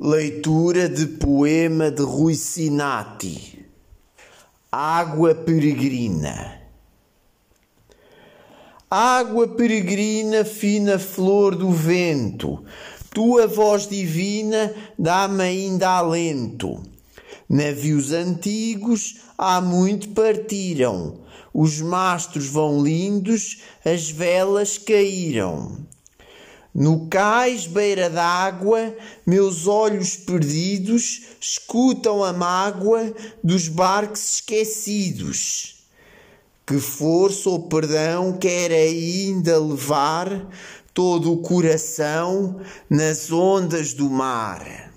Leitura de poema de Rui Sinati Água Peregrina Água peregrina, fina flor do vento, tua voz divina dá-me ainda alento. Navios antigos há muito partiram, os mastros vão lindos, as velas caíram. No cais beira d'água, meus olhos perdidos escutam a mágoa dos barcos esquecidos. Que força ou perdão quer ainda levar todo o coração nas ondas do mar.